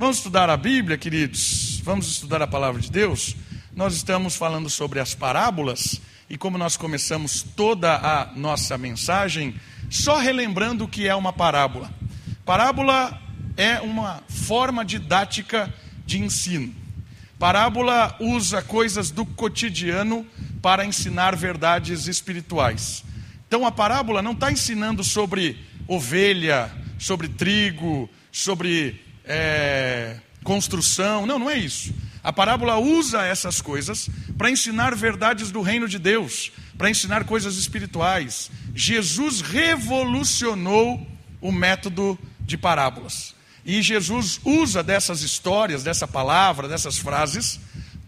Vamos estudar a Bíblia, queridos? Vamos estudar a palavra de Deus? Nós estamos falando sobre as parábolas e como nós começamos toda a nossa mensagem só relembrando o que é uma parábola. Parábola é uma forma didática de ensino. Parábola usa coisas do cotidiano para ensinar verdades espirituais. Então a parábola não está ensinando sobre ovelha, sobre trigo, sobre é, construção. Não, não é isso. A parábola usa essas coisas para ensinar verdades do reino de Deus, para ensinar coisas espirituais. Jesus revolucionou o método de parábolas. E Jesus usa dessas histórias, dessa palavra, dessas frases,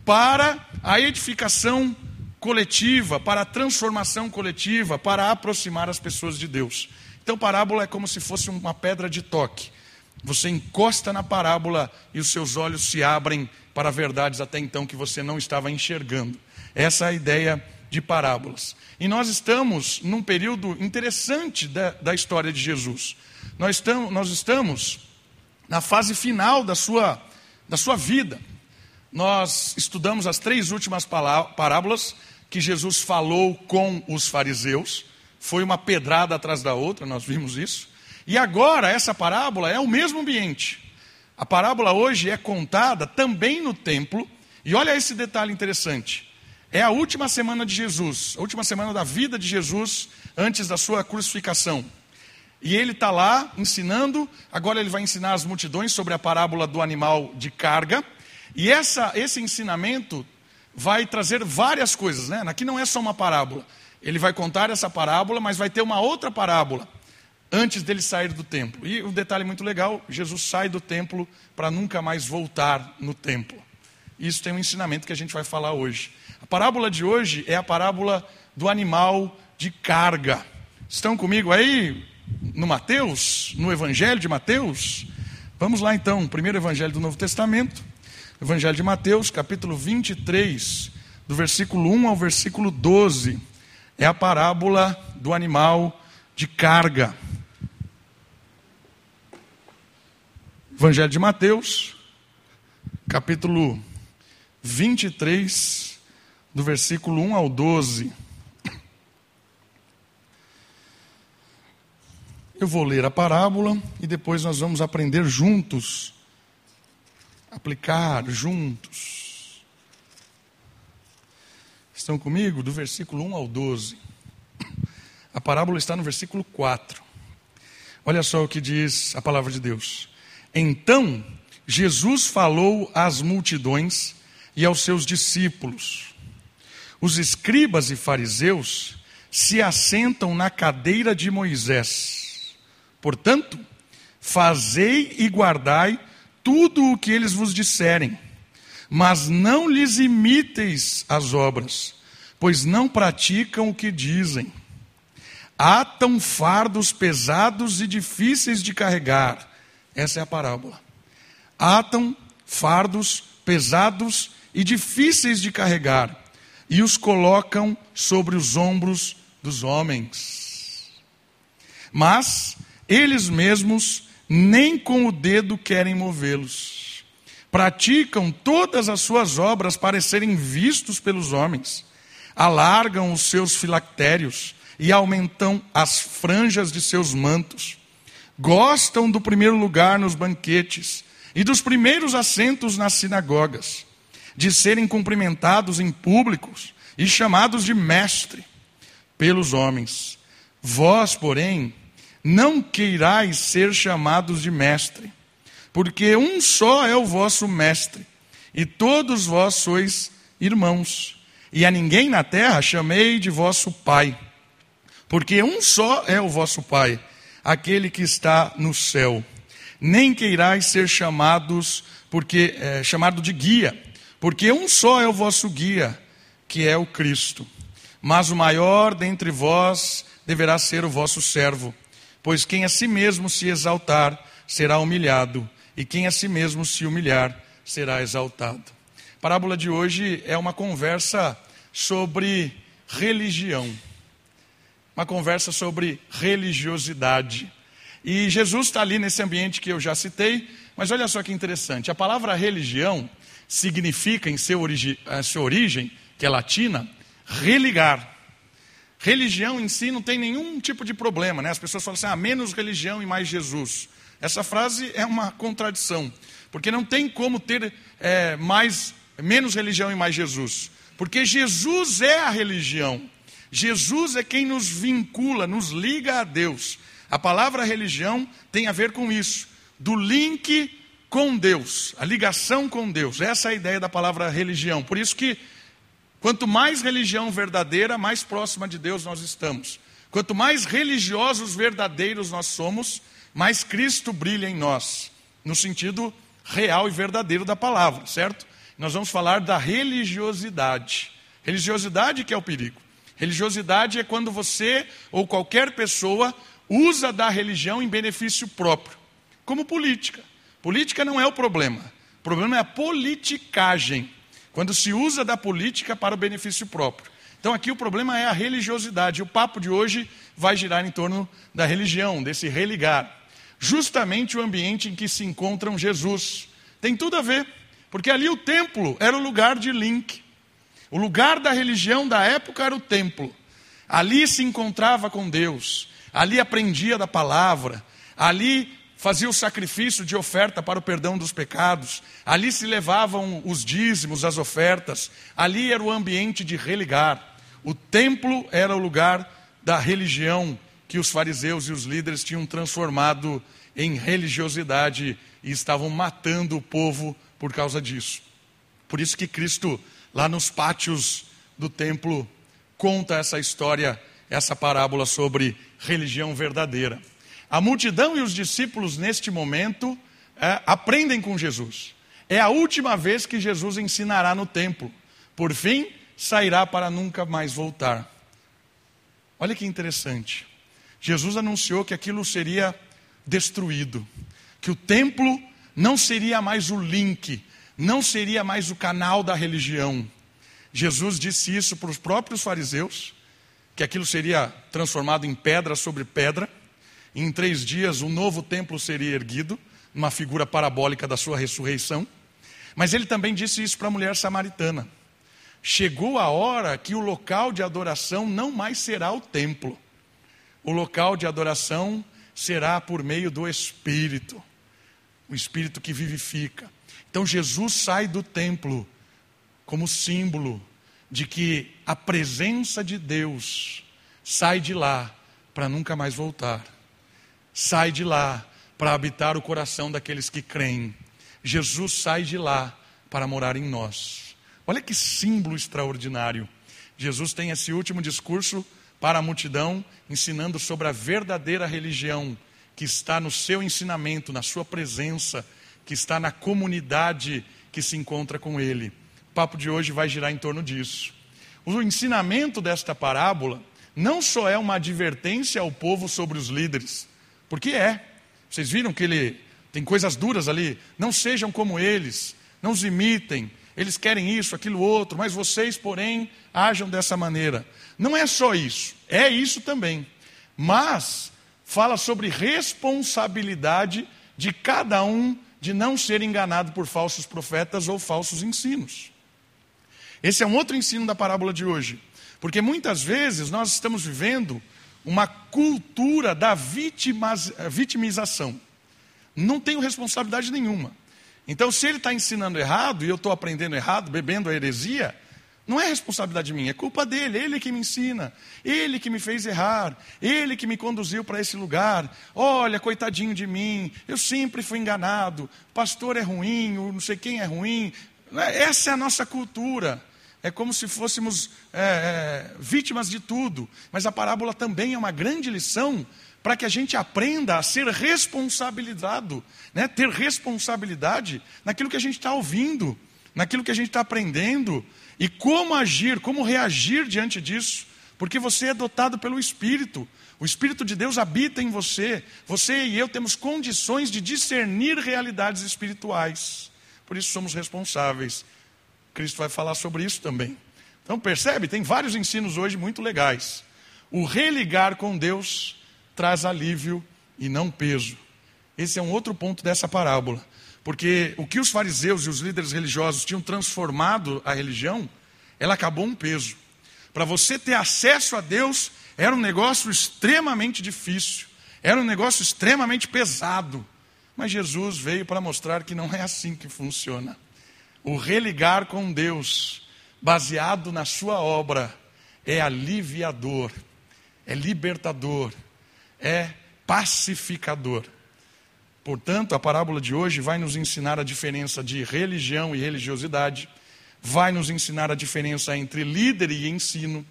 para a edificação coletiva, para a transformação coletiva, para aproximar as pessoas de Deus. Então, parábola é como se fosse uma pedra de toque. Você encosta na parábola e os seus olhos se abrem para verdades até então que você não estava enxergando. Essa é a ideia de parábolas. E nós estamos num período interessante da, da história de Jesus. Nós estamos, nós estamos na fase final da sua, da sua vida. Nós estudamos as três últimas parábolas que Jesus falou com os fariseus. Foi uma pedrada atrás da outra, nós vimos isso. E agora, essa parábola é o mesmo ambiente. A parábola hoje é contada também no templo. E olha esse detalhe interessante. É a última semana de Jesus, a última semana da vida de Jesus antes da sua crucificação. E ele está lá ensinando, agora ele vai ensinar as multidões sobre a parábola do animal de carga. E essa, esse ensinamento vai trazer várias coisas, né? Aqui não é só uma parábola. Ele vai contar essa parábola, mas vai ter uma outra parábola antes dele sair do templo. E um detalhe muito legal: Jesus sai do templo para nunca mais voltar no templo. Isso tem um ensinamento que a gente vai falar hoje. A parábola de hoje é a parábola do animal de carga. Estão comigo aí? no Mateus, no Evangelho de Mateus. Vamos lá então, primeiro Evangelho do Novo Testamento, Evangelho de Mateus, capítulo 23, do versículo 1 ao versículo 12. É a parábola do animal de carga. Evangelho de Mateus, capítulo 23, do versículo 1 ao 12. Eu vou ler a parábola e depois nós vamos aprender juntos, aplicar juntos. Estão comigo? Do versículo 1 ao 12. A parábola está no versículo 4. Olha só o que diz a palavra de Deus. Então Jesus falou às multidões e aos seus discípulos. Os escribas e fariseus se assentam na cadeira de Moisés Portanto, fazei e guardai tudo o que eles vos disserem, mas não lhes imiteis as obras, pois não praticam o que dizem. Atam fardos pesados e difíceis de carregar. Essa é a parábola. Atam fardos pesados e difíceis de carregar, e os colocam sobre os ombros dos homens. Mas eles mesmos nem com o dedo querem movê-los. Praticam todas as suas obras para serem vistos pelos homens. Alargam os seus filactérios e aumentam as franjas de seus mantos. Gostam do primeiro lugar nos banquetes e dos primeiros assentos nas sinagogas, de serem cumprimentados em públicos e chamados de mestre pelos homens. Vós, porém, não queirais ser chamados de mestre, porque um só é o vosso mestre, e todos vós sois irmãos. E a ninguém na terra chamei de vosso pai, porque um só é o vosso pai, aquele que está no céu. Nem queirais ser chamados, porque é, chamado de guia, porque um só é o vosso guia, que é o Cristo. Mas o maior dentre vós deverá ser o vosso servo. Pois quem a si mesmo se exaltar será humilhado, e quem a si mesmo se humilhar será exaltado. A parábola de hoje é uma conversa sobre religião, uma conversa sobre religiosidade. E Jesus está ali nesse ambiente que eu já citei, Mas olha só que interessante: a palavra religião significa, em seu origi sua origem, que é latina, religar. Religião em si não tem nenhum tipo de problema, né? As pessoas falam assim: ah, menos religião e mais Jesus. Essa frase é uma contradição, porque não tem como ter é, mais, menos religião e mais Jesus, porque Jesus é a religião. Jesus é quem nos vincula, nos liga a Deus. A palavra religião tem a ver com isso, do link com Deus, a ligação com Deus. Essa é a ideia da palavra religião. Por isso que quanto mais religião verdadeira, mais próxima de Deus nós estamos. Quanto mais religiosos verdadeiros nós somos, mais Cristo brilha em nós, no sentido real e verdadeiro da palavra, certo? Nós vamos falar da religiosidade. Religiosidade que é o perigo. Religiosidade é quando você ou qualquer pessoa usa da religião em benefício próprio, como política. Política não é o problema. O problema é a politicagem, quando se usa da política para o benefício próprio. Então aqui o problema é a religiosidade. O papo de hoje vai girar em torno da religião, desse religar justamente o ambiente em que se encontram Jesus. Tem tudo a ver, porque ali o templo era o lugar de link. O lugar da religião da época era o templo. Ali se encontrava com Deus, ali aprendia da palavra, ali fazia o sacrifício de oferta para o perdão dos pecados, ali se levavam os dízimos, as ofertas, ali era o ambiente de religar. O templo era o lugar da religião que os fariseus e os líderes tinham transformado em religiosidade e estavam matando o povo por causa disso. Por isso que Cristo, lá nos pátios do templo, conta essa história, essa parábola sobre religião verdadeira. A multidão e os discípulos, neste momento, é, aprendem com Jesus. É a última vez que Jesus ensinará no templo. Por fim, sairá para nunca mais voltar. Olha que interessante. Jesus anunciou que aquilo seria destruído, que o templo não seria mais o link, não seria mais o canal da religião. Jesus disse isso para os próprios fariseus, que aquilo seria transformado em pedra sobre pedra. Em três dias o novo templo seria erguido, uma figura parabólica da sua ressurreição. Mas ele também disse isso para a mulher samaritana. Chegou a hora que o local de adoração não mais será o templo, o local de adoração será por meio do Espírito, o Espírito que vivifica. Então Jesus sai do templo como símbolo de que a presença de Deus sai de lá para nunca mais voltar. Sai de lá para habitar o coração daqueles que creem. Jesus sai de lá para morar em nós. Olha que símbolo extraordinário. Jesus tem esse último discurso para a multidão, ensinando sobre a verdadeira religião que está no seu ensinamento, na sua presença, que está na comunidade que se encontra com ele. O papo de hoje vai girar em torno disso. O ensinamento desta parábola não só é uma advertência ao povo sobre os líderes, porque é. Vocês viram que ele tem coisas duras ali. Não sejam como eles, não os imitem, eles querem isso, aquilo outro, mas vocês, porém, ajam dessa maneira. Não é só isso, é isso também. Mas fala sobre responsabilidade de cada um de não ser enganado por falsos profetas ou falsos ensinos. Esse é um outro ensino da parábola de hoje, porque muitas vezes nós estamos vivendo uma cultura da vitimização. Não tenho responsabilidade nenhuma. Então, se ele está ensinando errado e eu estou aprendendo errado, bebendo a heresia, não é responsabilidade minha, é culpa dele, ele que me ensina, ele que me fez errar, ele que me conduziu para esse lugar. Olha, coitadinho de mim, eu sempre fui enganado, pastor é ruim, não sei quem é ruim. Essa é a nossa cultura. É como se fôssemos é, é, vítimas de tudo. Mas a parábola também é uma grande lição para que a gente aprenda a ser responsabilizado, né? ter responsabilidade naquilo que a gente está ouvindo, naquilo que a gente está aprendendo, e como agir, como reagir diante disso, porque você é dotado pelo Espírito, o Espírito de Deus habita em você, você e eu temos condições de discernir realidades espirituais, por isso somos responsáveis. Cristo vai falar sobre isso também. Então percebe, tem vários ensinos hoje muito legais. O religar com Deus traz alívio e não peso. Esse é um outro ponto dessa parábola. Porque o que os fariseus e os líderes religiosos tinham transformado a religião, ela acabou um peso. Para você ter acesso a Deus, era um negócio extremamente difícil, era um negócio extremamente pesado. Mas Jesus veio para mostrar que não é assim que funciona. O religar com Deus, baseado na sua obra, é aliviador, é libertador, é pacificador. Portanto, a parábola de hoje vai nos ensinar a diferença de religião e religiosidade, vai nos ensinar a diferença entre líder e ensino,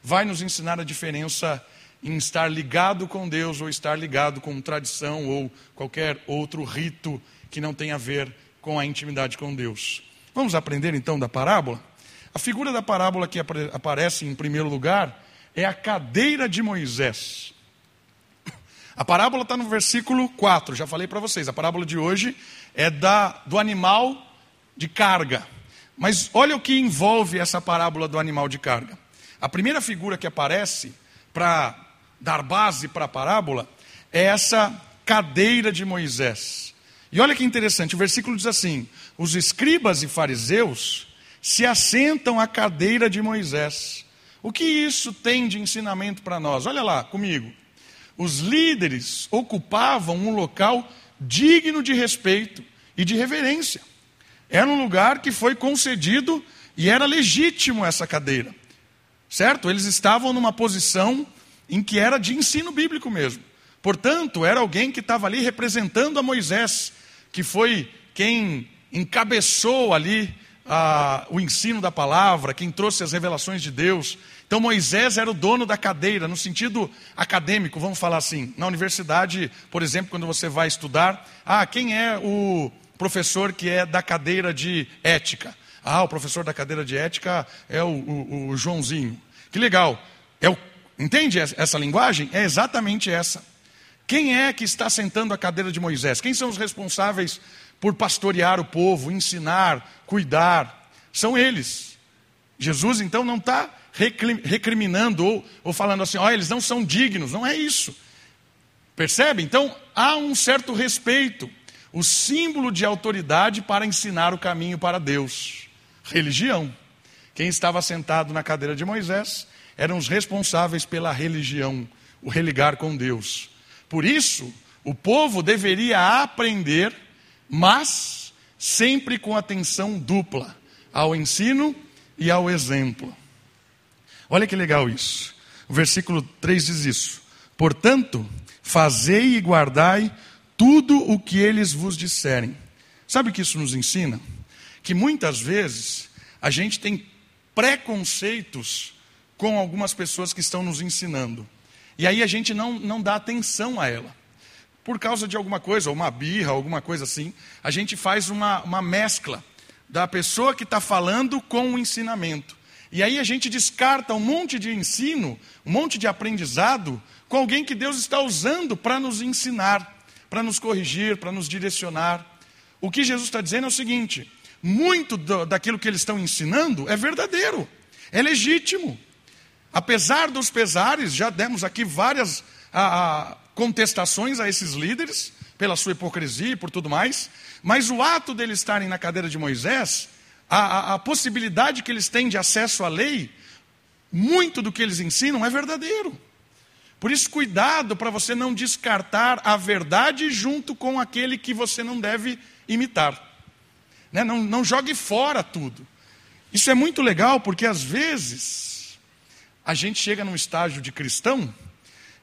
vai nos ensinar a diferença em estar ligado com Deus ou estar ligado com tradição ou qualquer outro rito que não tenha a ver com a intimidade com Deus. Vamos aprender então da parábola? A figura da parábola que aparece em primeiro lugar é a cadeira de Moisés. A parábola está no versículo 4, já falei para vocês. A parábola de hoje é da, do animal de carga. Mas olha o que envolve essa parábola do animal de carga. A primeira figura que aparece para dar base para a parábola é essa cadeira de Moisés. E olha que interessante, o versículo diz assim: Os escribas e fariseus se assentam à cadeira de Moisés. O que isso tem de ensinamento para nós? Olha lá comigo os líderes ocupavam um local digno de respeito e de reverência. Era um lugar que foi concedido e era legítimo essa cadeira. Certo? Eles estavam numa posição em que era de ensino bíblico mesmo. Portanto, era alguém que estava ali representando a Moisés, que foi quem encabeçou ali ah, o ensino da palavra, quem trouxe as revelações de Deus. Então Moisés era o dono da cadeira, no sentido acadêmico, vamos falar assim. Na universidade, por exemplo, quando você vai estudar, ah, quem é o professor que é da cadeira de ética? Ah, o professor da cadeira de ética é o, o, o Joãozinho. Que legal. É o, entende essa linguagem? É exatamente essa. Quem é que está sentando a cadeira de Moisés? Quem são os responsáveis por pastorear o povo, ensinar, cuidar? São eles. Jesus então não está recriminando ou, ou falando assim, oh, eles não são dignos. Não é isso. Percebe? Então há um certo respeito. O símbolo de autoridade para ensinar o caminho para Deus. Religião. Quem estava sentado na cadeira de Moisés eram os responsáveis pela religião, o religar com Deus. Por isso, o povo deveria aprender, mas sempre com atenção dupla ao ensino e ao exemplo. Olha que legal isso. O versículo 3 diz isso. Portanto, fazei e guardai tudo o que eles vos disserem. Sabe o que isso nos ensina? Que muitas vezes a gente tem preconceitos com algumas pessoas que estão nos ensinando. E aí a gente não, não dá atenção a ela. Por causa de alguma coisa, uma birra, alguma coisa assim, a gente faz uma, uma mescla da pessoa que está falando com o ensinamento. E aí a gente descarta um monte de ensino, um monte de aprendizado com alguém que Deus está usando para nos ensinar, para nos corrigir, para nos direcionar. O que Jesus está dizendo é o seguinte: muito daquilo que eles estão ensinando é verdadeiro, é legítimo. Apesar dos pesares, já demos aqui várias a, a, contestações a esses líderes, pela sua hipocrisia e por tudo mais, mas o ato deles estarem na cadeira de Moisés a, a, a possibilidade que eles têm de acesso à lei, muito do que eles ensinam é verdadeiro. Por isso, cuidado para você não descartar a verdade junto com aquele que você não deve imitar. Né? Não, não jogue fora tudo. Isso é muito legal porque às vezes a gente chega num estágio de cristão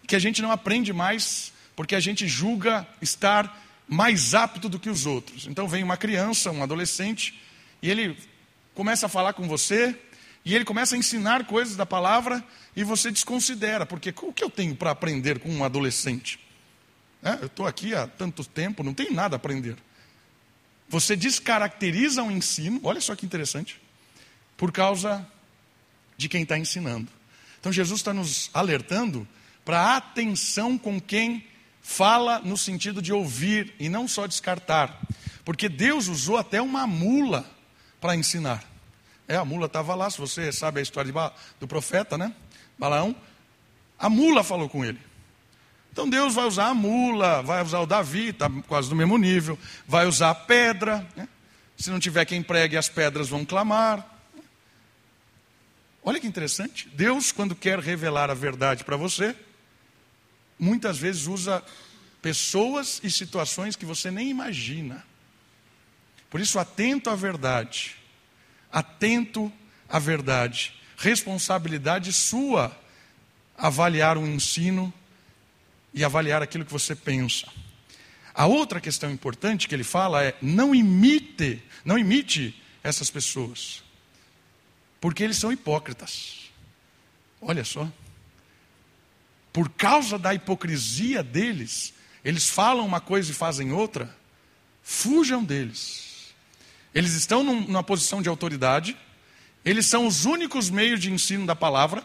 que a gente não aprende mais porque a gente julga estar mais apto do que os outros. Então vem uma criança, um adolescente, e ele começa a falar com você, e ele começa a ensinar coisas da palavra, e você desconsidera, porque o que eu tenho para aprender com um adolescente? É, eu estou aqui há tanto tempo, não tenho nada a aprender. Você descaracteriza o ensino, olha só que interessante, por causa de quem está ensinando. Então Jesus está nos alertando para atenção com quem fala no sentido de ouvir e não só descartar. Porque Deus usou até uma mula para ensinar. É, a mula estava lá, se você sabe a história ba... do profeta, né? Balaão. A mula falou com ele. Então Deus vai usar a mula, vai usar o Davi, está quase do mesmo nível, vai usar a pedra. Né? Se não tiver quem pregue, as pedras vão clamar. Olha que interessante. Deus, quando quer revelar a verdade para você, muitas vezes usa pessoas e situações que você nem imagina. Por isso, atento à verdade. Atento à verdade. Responsabilidade sua avaliar o ensino e avaliar aquilo que você pensa. A outra questão importante que ele fala é: não imite, não imite essas pessoas, porque eles são hipócritas. Olha só. Por causa da hipocrisia deles, eles falam uma coisa e fazem outra. Fujam deles. Eles estão numa posição de autoridade, eles são os únicos meios de ensino da palavra.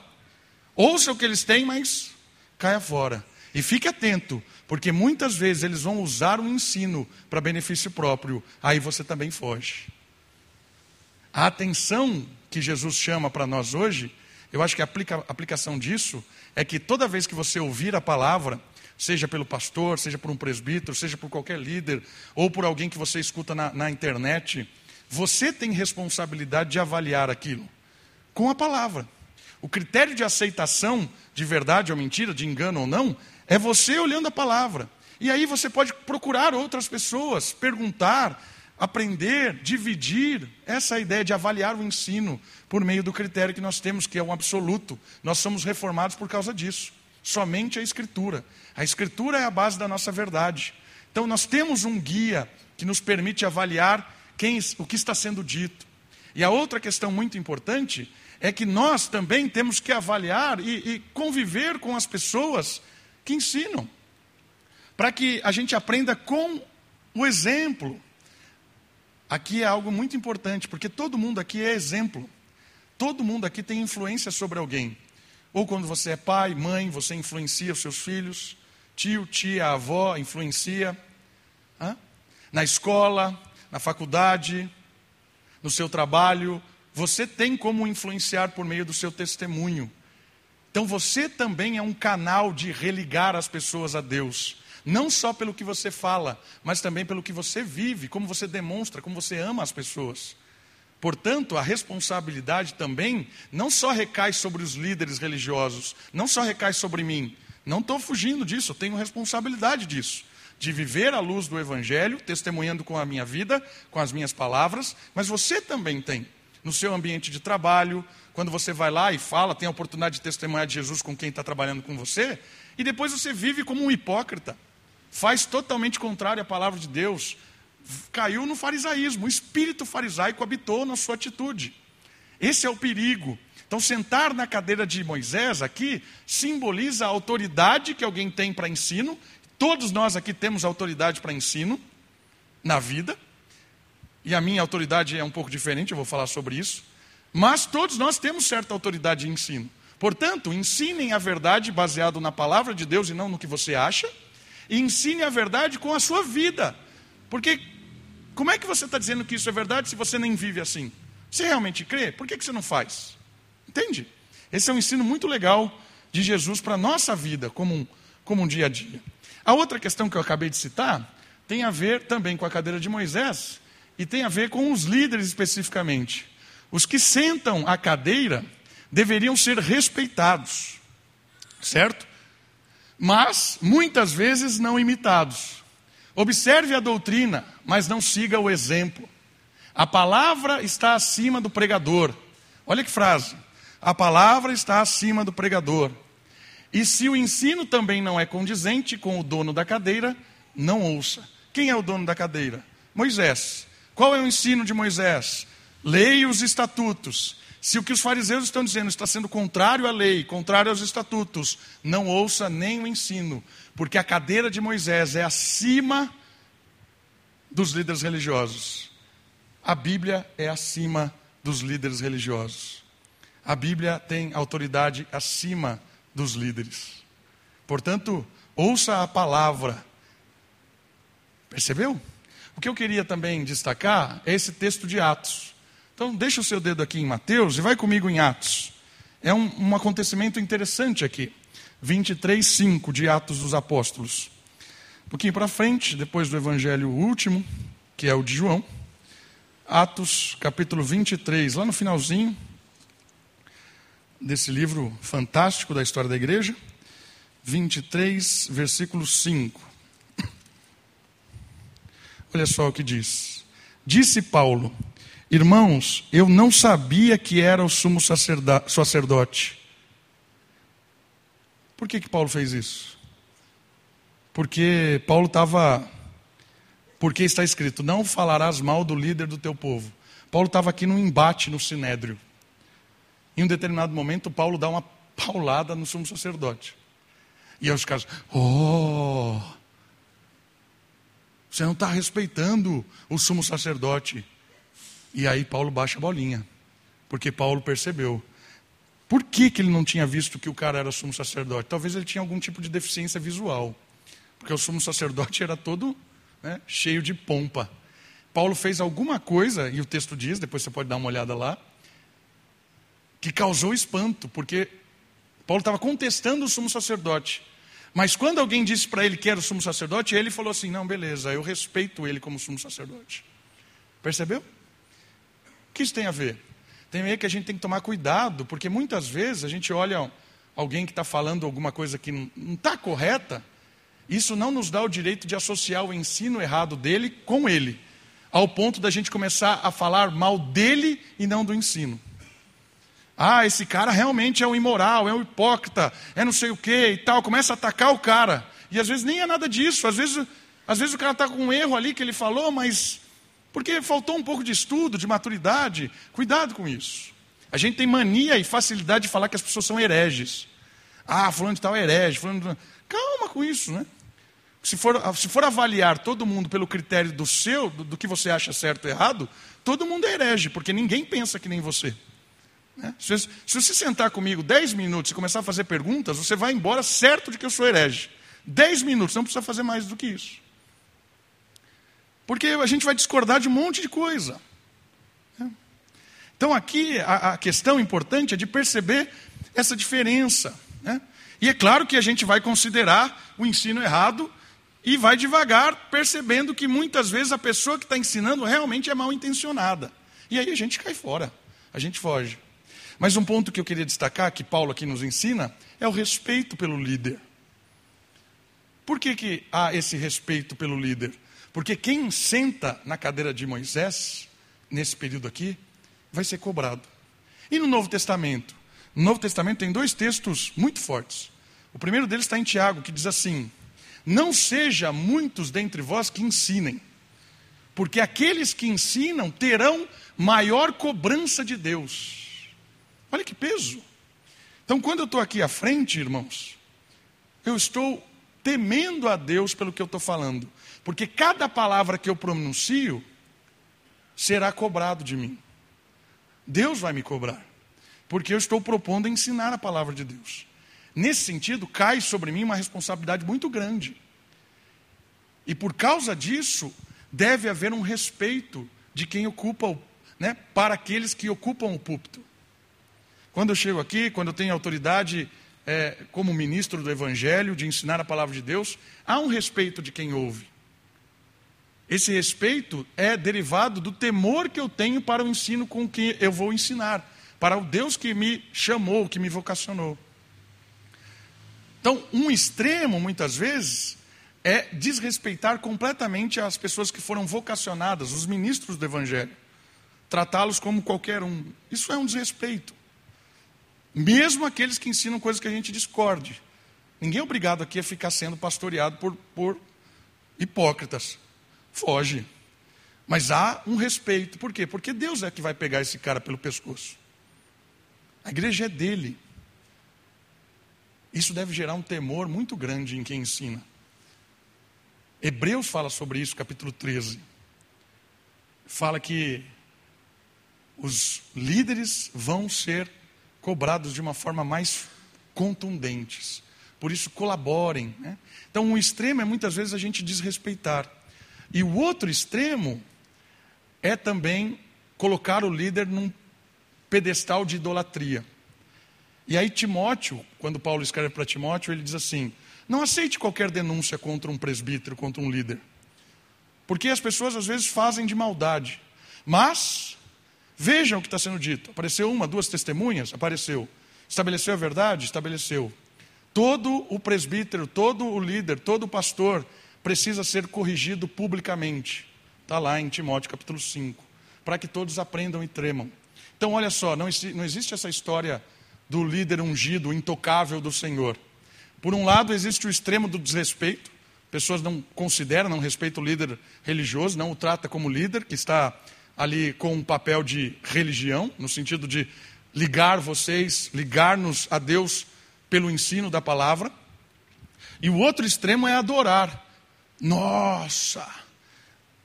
Ouça o que eles têm, mas caia fora. E fique atento, porque muitas vezes eles vão usar o ensino para benefício próprio, aí você também foge. A atenção que Jesus chama para nós hoje, eu acho que a aplica, aplicação disso é que toda vez que você ouvir a palavra, seja pelo pastor, seja por um presbítero, seja por qualquer líder, ou por alguém que você escuta na, na internet, você tem responsabilidade de avaliar aquilo com a palavra. O critério de aceitação de verdade ou mentira, de engano ou não, é você olhando a palavra. E aí você pode procurar outras pessoas, perguntar, aprender, dividir. Essa é ideia de avaliar o ensino por meio do critério que nós temos, que é um absoluto. Nós somos reformados por causa disso. Somente a Escritura. A Escritura é a base da nossa verdade. Então nós temos um guia que nos permite avaliar quem, o que está sendo dito. E a outra questão muito importante é que nós também temos que avaliar e, e conviver com as pessoas que ensinam, para que a gente aprenda com o exemplo. Aqui é algo muito importante, porque todo mundo aqui é exemplo. Todo mundo aqui tem influência sobre alguém. Ou quando você é pai, mãe, você influencia os seus filhos, tio, tia, avó, influencia. Hã? Na escola, na faculdade, no seu trabalho, você tem como influenciar por meio do seu testemunho. Então você também é um canal de religar as pessoas a Deus. Não só pelo que você fala, mas também pelo que você vive, como você demonstra, como você ama as pessoas. Portanto, a responsabilidade também não só recai sobre os líderes religiosos, não só recai sobre mim. Não estou fugindo disso, eu tenho responsabilidade disso. De viver à luz do Evangelho, testemunhando com a minha vida, com as minhas palavras, mas você também tem. No seu ambiente de trabalho, quando você vai lá e fala, tem a oportunidade de testemunhar de Jesus com quem está trabalhando com você, e depois você vive como um hipócrita, faz totalmente contrário à palavra de Deus, caiu no farisaísmo, o espírito farisaico habitou na sua atitude. Esse é o perigo. Então, sentar na cadeira de Moisés aqui simboliza a autoridade que alguém tem para ensino. Todos nós aqui temos autoridade para ensino na vida. E a minha autoridade é um pouco diferente, eu vou falar sobre isso. Mas todos nós temos certa autoridade de ensino. Portanto, ensinem a verdade baseado na palavra de Deus e não no que você acha. E ensine a verdade com a sua vida. Porque como é que você está dizendo que isso é verdade se você nem vive assim? Você realmente crê? Por que, que você não faz? Entende? Esse é um ensino muito legal de Jesus para a nossa vida, como um, como um dia a dia. A outra questão que eu acabei de citar tem a ver também com a cadeira de Moisés e tem a ver com os líderes especificamente. Os que sentam à cadeira deveriam ser respeitados, certo? Mas muitas vezes não imitados. Observe a doutrina, mas não siga o exemplo. A palavra está acima do pregador. Olha que frase. A palavra está acima do pregador. E se o ensino também não é condizente com o dono da cadeira, não ouça. Quem é o dono da cadeira? Moisés. Qual é o ensino de Moisés? Leia os estatutos. Se o que os fariseus estão dizendo está sendo contrário à lei, contrário aos estatutos, não ouça nem o ensino, porque a cadeira de Moisés é acima dos líderes religiosos. A Bíblia é acima dos líderes religiosos. A Bíblia tem autoridade acima dos líderes. Portanto, ouça a palavra. Percebeu? O que eu queria também destacar é esse texto de Atos. Então, deixa o seu dedo aqui em Mateus e vai comigo em Atos. É um, um acontecimento interessante aqui. 23, 5 de Atos dos Apóstolos. Um pouquinho para frente, depois do evangelho último, que é o de João, Atos capítulo 23, lá no finalzinho desse livro fantástico da história da igreja, 23, versículo 5. Olha só o que diz. Disse Paulo: Irmãos, eu não sabia que era o sumo sacerdote. Por que, que Paulo fez isso? Porque Paulo estava. Porque está escrito: Não falarás mal do líder do teu povo. Paulo estava aqui num embate no sinédrio. Em um determinado momento, Paulo dá uma paulada no sumo sacerdote. E aí os caras, oh, você não está respeitando o sumo sacerdote. E aí Paulo baixa a bolinha, porque Paulo percebeu. Por que, que ele não tinha visto que o cara era sumo sacerdote? Talvez ele tinha algum tipo de deficiência visual, porque o sumo sacerdote era todo né, cheio de pompa. Paulo fez alguma coisa, e o texto diz, depois você pode dar uma olhada lá, que causou espanto, porque Paulo estava contestando o sumo sacerdote. Mas quando alguém disse para ele que era o sumo sacerdote, ele falou assim: Não, beleza, eu respeito ele como sumo sacerdote. Percebeu? O que isso tem a ver? Tem a ver que a gente tem que tomar cuidado, porque muitas vezes a gente olha alguém que está falando alguma coisa que não está correta, isso não nos dá o direito de associar o ensino errado dele com ele, ao ponto da gente começar a falar mal dele e não do ensino. Ah, esse cara realmente é um imoral, é um hipócrita, é não sei o que e tal. Começa a atacar o cara. E às vezes nem é nada disso. Às vezes, às vezes o cara está com um erro ali que ele falou, mas porque faltou um pouco de estudo, de maturidade. Cuidado com isso. A gente tem mania e facilidade de falar que as pessoas são hereges. Ah, fulano de tal é herege. Fulano de... Calma com isso, né? Se for, se for avaliar todo mundo pelo critério do seu, do, do que você acha certo e errado, todo mundo é herege, porque ninguém pensa que nem você. Né? Se, se você sentar comigo 10 minutos e começar a fazer perguntas, você vai embora certo de que eu sou herege. 10 minutos, não precisa fazer mais do que isso. Porque a gente vai discordar de um monte de coisa. Né? Então aqui a, a, questão importante é de perceber essa diferença. Né? E é claro que a gente vai considerar o ensino errado e vai devagar percebendo que muitas vezes a pessoa que está ensinando realmente é mal intencionada. E aí a gente cai fora, a gente foge. Mas um ponto que eu queria destacar, que Paulo aqui nos ensina, é o respeito pelo líder. Por que, que há esse respeito pelo líder? Porque quem senta na cadeira de Moisés, nesse período aqui, vai ser cobrado. E no Novo Testamento? No Novo Testamento tem dois textos muito fortes. O primeiro deles está em Tiago, que diz assim: Não seja muitos dentre vós que ensinem, porque aqueles que ensinam terão maior cobrança de Deus. Olha que peso. Então, quando eu estou aqui à frente, irmãos, eu estou temendo a Deus pelo que eu estou falando, porque cada palavra que eu pronuncio será cobrado de mim. Deus vai me cobrar, porque eu estou propondo ensinar a palavra de Deus. Nesse sentido, cai sobre mim uma responsabilidade muito grande. E por causa disso, deve haver um respeito de quem ocupa, né, para aqueles que ocupam o púlpito. Quando eu chego aqui, quando eu tenho autoridade é, como ministro do Evangelho, de ensinar a palavra de Deus, há um respeito de quem ouve. Esse respeito é derivado do temor que eu tenho para o ensino com que eu vou ensinar, para o Deus que me chamou, que me vocacionou. Então, um extremo, muitas vezes, é desrespeitar completamente as pessoas que foram vocacionadas, os ministros do Evangelho. Tratá-los como qualquer um. Isso é um desrespeito. Mesmo aqueles que ensinam coisas que a gente discorde. Ninguém é obrigado aqui a ficar sendo pastoreado por, por hipócritas. Foge. Mas há um respeito. Por quê? Porque Deus é que vai pegar esse cara pelo pescoço. A igreja é dele. Isso deve gerar um temor muito grande em quem ensina. Hebreus fala sobre isso, capítulo 13. Fala que os líderes vão ser cobrados de uma forma mais contundentes. Por isso, colaborem. Né? Então, um extremo é muitas vezes a gente desrespeitar. E o outro extremo é também colocar o líder num pedestal de idolatria. E aí, Timóteo, quando Paulo escreve para Timóteo, ele diz assim: não aceite qualquer denúncia contra um presbítero, contra um líder. Porque as pessoas às vezes fazem de maldade. Mas, vejam o que está sendo dito. Apareceu uma, duas testemunhas? Apareceu. Estabeleceu a verdade? Estabeleceu. Todo o presbítero, todo o líder, todo o pastor precisa ser corrigido publicamente. Está lá em Timóteo capítulo 5. Para que todos aprendam e tremam. Então, olha só, não, não existe essa história do líder ungido, intocável do Senhor. Por um lado, existe o extremo do desrespeito. Pessoas não consideram, não respeitam o líder religioso, não o trata como líder, que está ali com um papel de religião, no sentido de ligar vocês, ligar-nos a Deus pelo ensino da palavra. E o outro extremo é adorar. Nossa,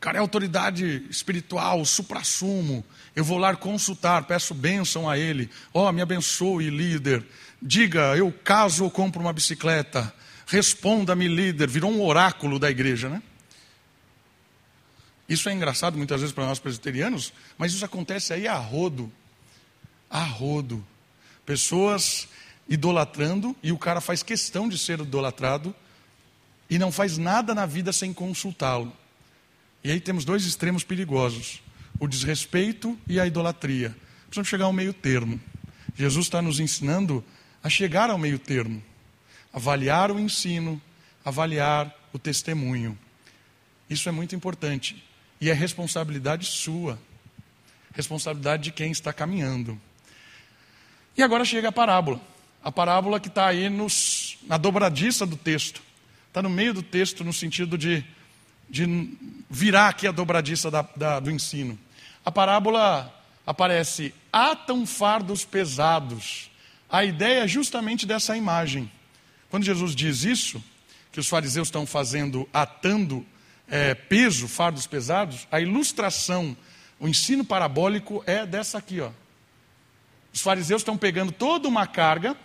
cara é autoridade espiritual, o supra-sumo. Eu vou lá consultar, peço bênção a ele. Ó, oh, me abençoe, líder. Diga, eu caso ou compro uma bicicleta. Responda-me, líder. Virou um oráculo da igreja, né? Isso é engraçado muitas vezes para nós presbiterianos, mas isso acontece aí a rodo. A rodo. Pessoas idolatrando e o cara faz questão de ser idolatrado e não faz nada na vida sem consultá-lo. E aí temos dois extremos perigosos: o desrespeito e a idolatria. Precisamos chegar ao meio termo. Jesus está nos ensinando a chegar ao meio termo, avaliar o ensino, avaliar o testemunho. Isso é muito importante e é responsabilidade sua, responsabilidade de quem está caminhando. E agora chega a parábola, a parábola que está aí nos, na dobradiça do texto, está no meio do texto no sentido de de virar aqui a dobradiça da, da, do ensino. A parábola aparece atam fardos pesados. A ideia é justamente dessa imagem. Quando Jesus diz isso, que os fariseus estão fazendo, atando é, peso, fardos pesados, a ilustração, o ensino parabólico é dessa aqui, ó. Os fariseus estão pegando toda uma carga,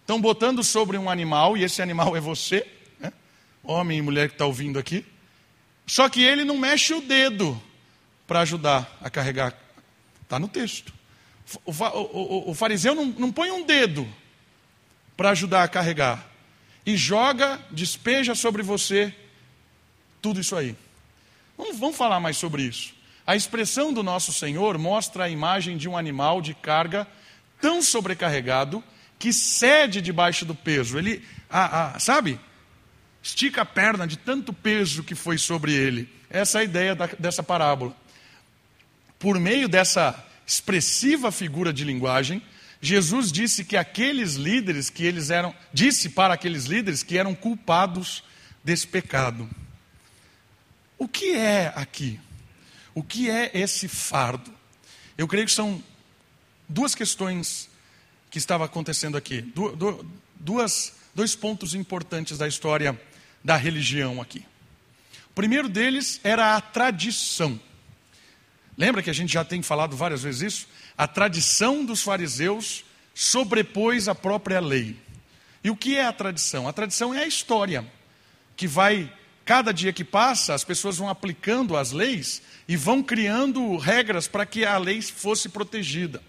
estão botando sobre um animal, e esse animal é você, né? homem e mulher que está ouvindo aqui, só que ele não mexe o dedo para ajudar a carregar. Está no texto. O, o, o, o fariseu não, não põe um dedo para ajudar a carregar. E joga, despeja sobre você tudo isso aí. Vamos, vamos falar mais sobre isso. A expressão do nosso Senhor mostra a imagem de um animal de carga tão sobrecarregado que cede debaixo do peso. Ele, ah, ah, sabe? estica a perna de tanto peso que foi sobre ele. Essa é a ideia da, dessa parábola. Por meio dessa expressiva figura de linguagem, Jesus disse que aqueles líderes que eles eram, disse para aqueles líderes que eram culpados desse pecado. O que é aqui? O que é esse fardo? Eu creio que são duas questões que estavam acontecendo aqui, duas, dois pontos importantes da história da religião aqui. O primeiro deles era a tradição. Lembra que a gente já tem falado várias vezes isso? A tradição dos fariseus sobrepôs a própria lei. E o que é a tradição? A tradição é a história, que vai, cada dia que passa, as pessoas vão aplicando as leis e vão criando regras para que a lei fosse protegida.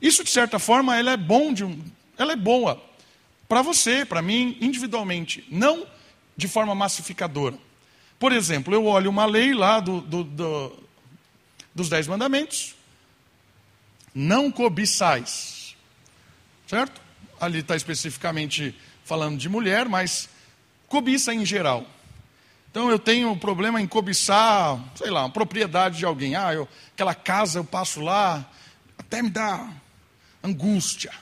Isso, de certa forma, ela é, bom de um, ela é boa para você, para mim, individualmente. Não de forma massificadora. Por exemplo, eu olho uma lei lá do, do, do, dos Dez Mandamentos, não cobiçais, certo? Ali está especificamente falando de mulher, mas cobiça em geral. Então eu tenho um problema em cobiçar, sei lá, uma propriedade de alguém. Ah, eu, aquela casa eu passo lá, até me dá angústia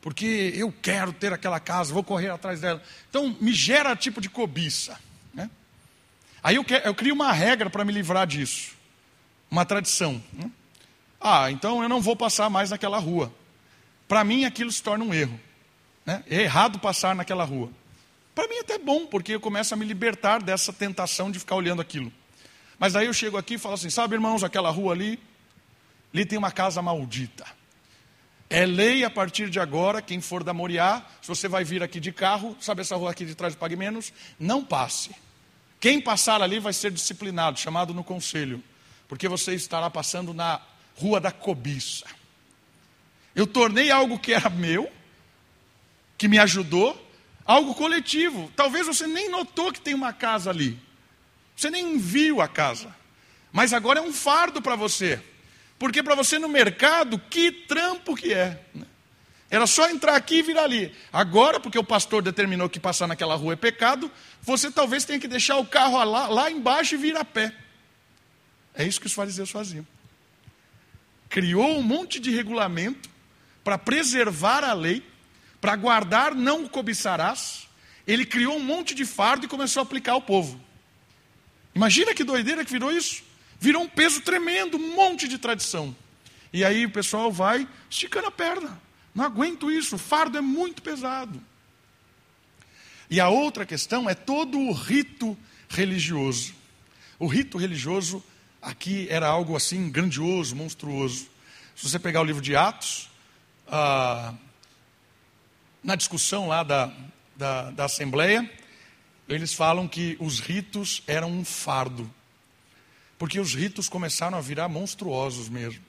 porque eu quero ter aquela casa, vou correr atrás dela. Então, me gera tipo de cobiça. Né? Aí eu, eu crio uma regra para me livrar disso, uma tradição. Né? Ah, então eu não vou passar mais naquela rua. Para mim, aquilo se torna um erro. Né? É errado passar naquela rua. Para mim, é até bom, porque eu começo a me libertar dessa tentação de ficar olhando aquilo. Mas aí eu chego aqui e falo assim: sabe, irmãos, aquela rua ali, ali tem uma casa maldita. É lei a partir de agora, quem for da Moriá, se você vai vir aqui de carro, sabe essa rua aqui de trás do Pague Menos? Não passe. Quem passar ali vai ser disciplinado, chamado no conselho, porque você estará passando na rua da cobiça. Eu tornei algo que era meu que me ajudou, algo coletivo. Talvez você nem notou que tem uma casa ali. Você nem viu a casa. Mas agora é um fardo para você. Porque para você no mercado, que trampo que é. Né? Era só entrar aqui e vir ali. Agora, porque o pastor determinou que passar naquela rua é pecado, você talvez tenha que deixar o carro lá, lá embaixo e vir a pé. É isso que os fariseus faziam. Criou um monte de regulamento para preservar a lei, para guardar não cobiçarás. Ele criou um monte de fardo e começou a aplicar ao povo. Imagina que doideira que virou isso. Virou um peso tremendo, um monte de tradição. E aí o pessoal vai esticando a perna. Não aguento isso, o fardo é muito pesado. E a outra questão é todo o rito religioso. O rito religioso aqui era algo assim grandioso, monstruoso. Se você pegar o livro de Atos, ah, na discussão lá da, da, da Assembleia, eles falam que os ritos eram um fardo. Porque os ritos começaram a virar monstruosos mesmo.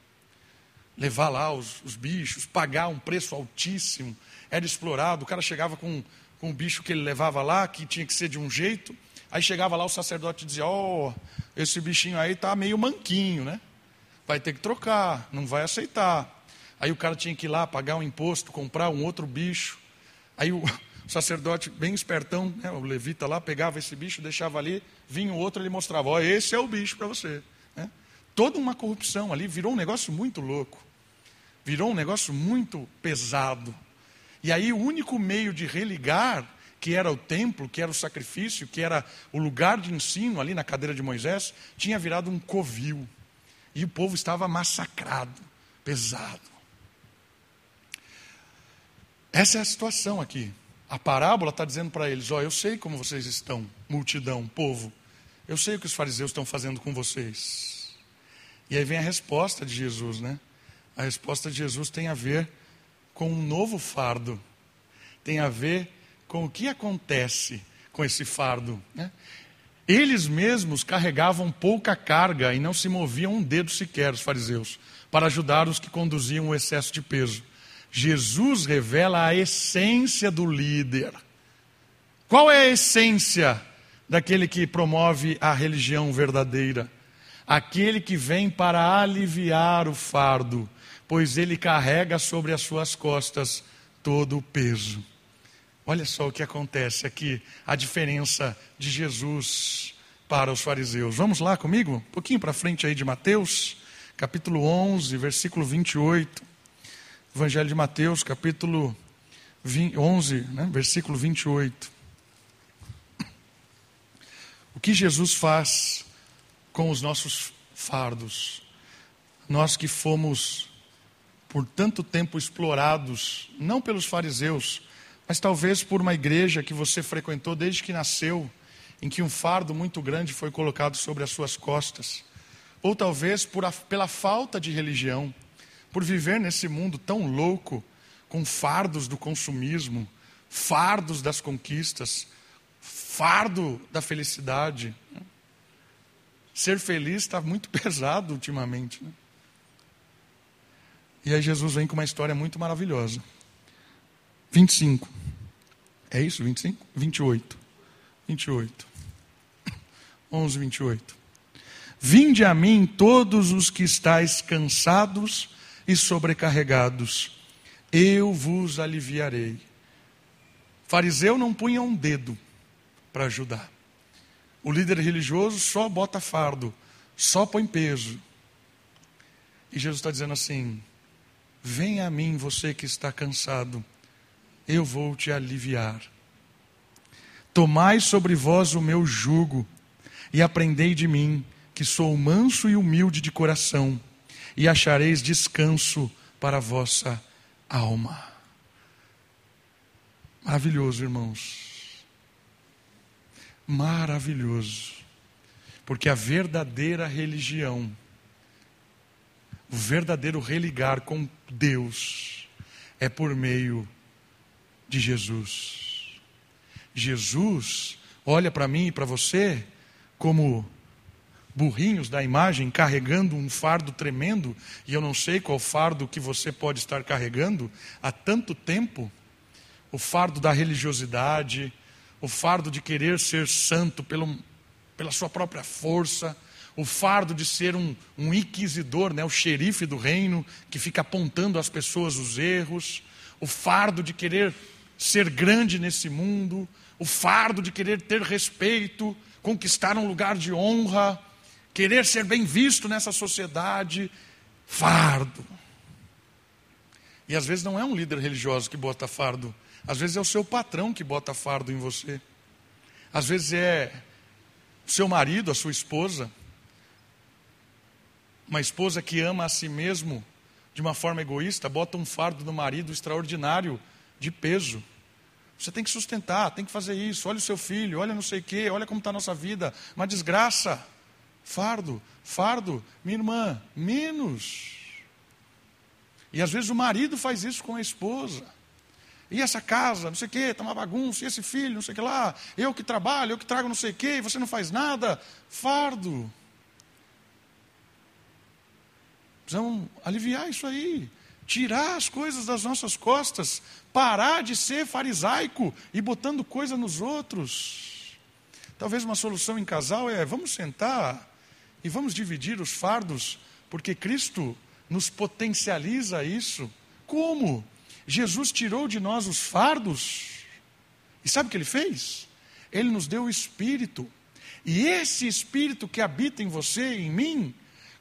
Levar lá os, os bichos, pagar um preço altíssimo, era explorado. O cara chegava com, com o bicho que ele levava lá, que tinha que ser de um jeito. Aí chegava lá o sacerdote e dizia: Ó, oh, esse bichinho aí tá meio manquinho, né? Vai ter que trocar, não vai aceitar. Aí o cara tinha que ir lá pagar um imposto, comprar um outro bicho. Aí o, sacerdote, bem espertão, né, o levita lá, pegava esse bicho, deixava ali, vinha o outro, ele mostrava: Ó, esse é o bicho para você. Né? Toda uma corrupção ali, virou um negócio muito louco. Virou um negócio muito pesado. E aí o único meio de religar, que era o templo, que era o sacrifício, que era o lugar de ensino ali na cadeira de Moisés, tinha virado um covil. E o povo estava massacrado, pesado. Essa é a situação aqui. A parábola está dizendo para eles: Ó, oh, eu sei como vocês estão, multidão, povo. Eu sei o que os fariseus estão fazendo com vocês. E aí vem a resposta de Jesus, né? A resposta de Jesus tem a ver com um novo fardo, tem a ver com o que acontece com esse fardo. Né? Eles mesmos carregavam pouca carga e não se moviam um dedo sequer, os fariseus, para ajudar os que conduziam o excesso de peso. Jesus revela a essência do líder. Qual é a essência daquele que promove a religião verdadeira? Aquele que vem para aliviar o fardo, pois ele carrega sobre as suas costas todo o peso. Olha só o que acontece aqui, a diferença de Jesus para os fariseus. Vamos lá comigo? Um pouquinho para frente aí de Mateus, capítulo 11, versículo 28. Evangelho de Mateus, capítulo 20, 11, né, versículo 28. O que Jesus faz com os nossos fardos? Nós que fomos por tanto tempo explorados, não pelos fariseus, mas talvez por uma igreja que você frequentou desde que nasceu, em que um fardo muito grande foi colocado sobre as suas costas, ou talvez por a, pela falta de religião por viver nesse mundo tão louco, com fardos do consumismo, fardos das conquistas, fardo da felicidade. Ser feliz está muito pesado ultimamente. Né? E aí Jesus vem com uma história muito maravilhosa. 25. É isso? 25? 28. 28. 11, 28. Vinde a mim todos os que estáis cansados e sobrecarregados, eu vos aliviarei. Fariseu não punha um dedo para ajudar. O líder religioso só bota fardo, só põe peso. E Jesus está dizendo assim: Venha a mim, você que está cansado, eu vou te aliviar. Tomai sobre vós o meu jugo e aprendei de mim, que sou manso e humilde de coração e achareis descanso para a vossa alma. Maravilhoso, irmãos. Maravilhoso. Porque a verdadeira religião, o verdadeiro religar com Deus, é por meio de Jesus. Jesus olha para mim e para você como burrinhos da imagem carregando um fardo tremendo, e eu não sei qual fardo que você pode estar carregando há tanto tempo, o fardo da religiosidade, o fardo de querer ser santo pelo, pela sua própria força, o fardo de ser um, um inquisidor, né, o xerife do reino, que fica apontando às pessoas os erros, o fardo de querer ser grande nesse mundo, o fardo de querer ter respeito, conquistar um lugar de honra, querer ser bem visto nessa sociedade, fardo. E às vezes não é um líder religioso que bota fardo, às vezes é o seu patrão que bota fardo em você. Às vezes é o seu marido, a sua esposa. Uma esposa que ama a si mesmo de uma forma egoísta, bota um fardo no marido extraordinário de peso. Você tem que sustentar, tem que fazer isso. Olha o seu filho, olha não sei o quê, olha como está a nossa vida. Uma desgraça. Fardo, fardo, minha irmã, menos. E às vezes o marido faz isso com a esposa. E essa casa, não sei o quê, está uma bagunça, e esse filho, não sei o que lá, eu que trabalho, eu que trago não sei o quê, e você não faz nada. Fardo. Precisamos aliviar isso aí tirar as coisas das nossas costas, parar de ser farisaico e botando coisa nos outros. Talvez uma solução em casal é: vamos sentar e vamos dividir os fardos, porque Cristo nos potencializa isso. Como? Jesus tirou de nós os fardos. E sabe o que ele fez? Ele nos deu o Espírito. E esse Espírito que habita em você e em mim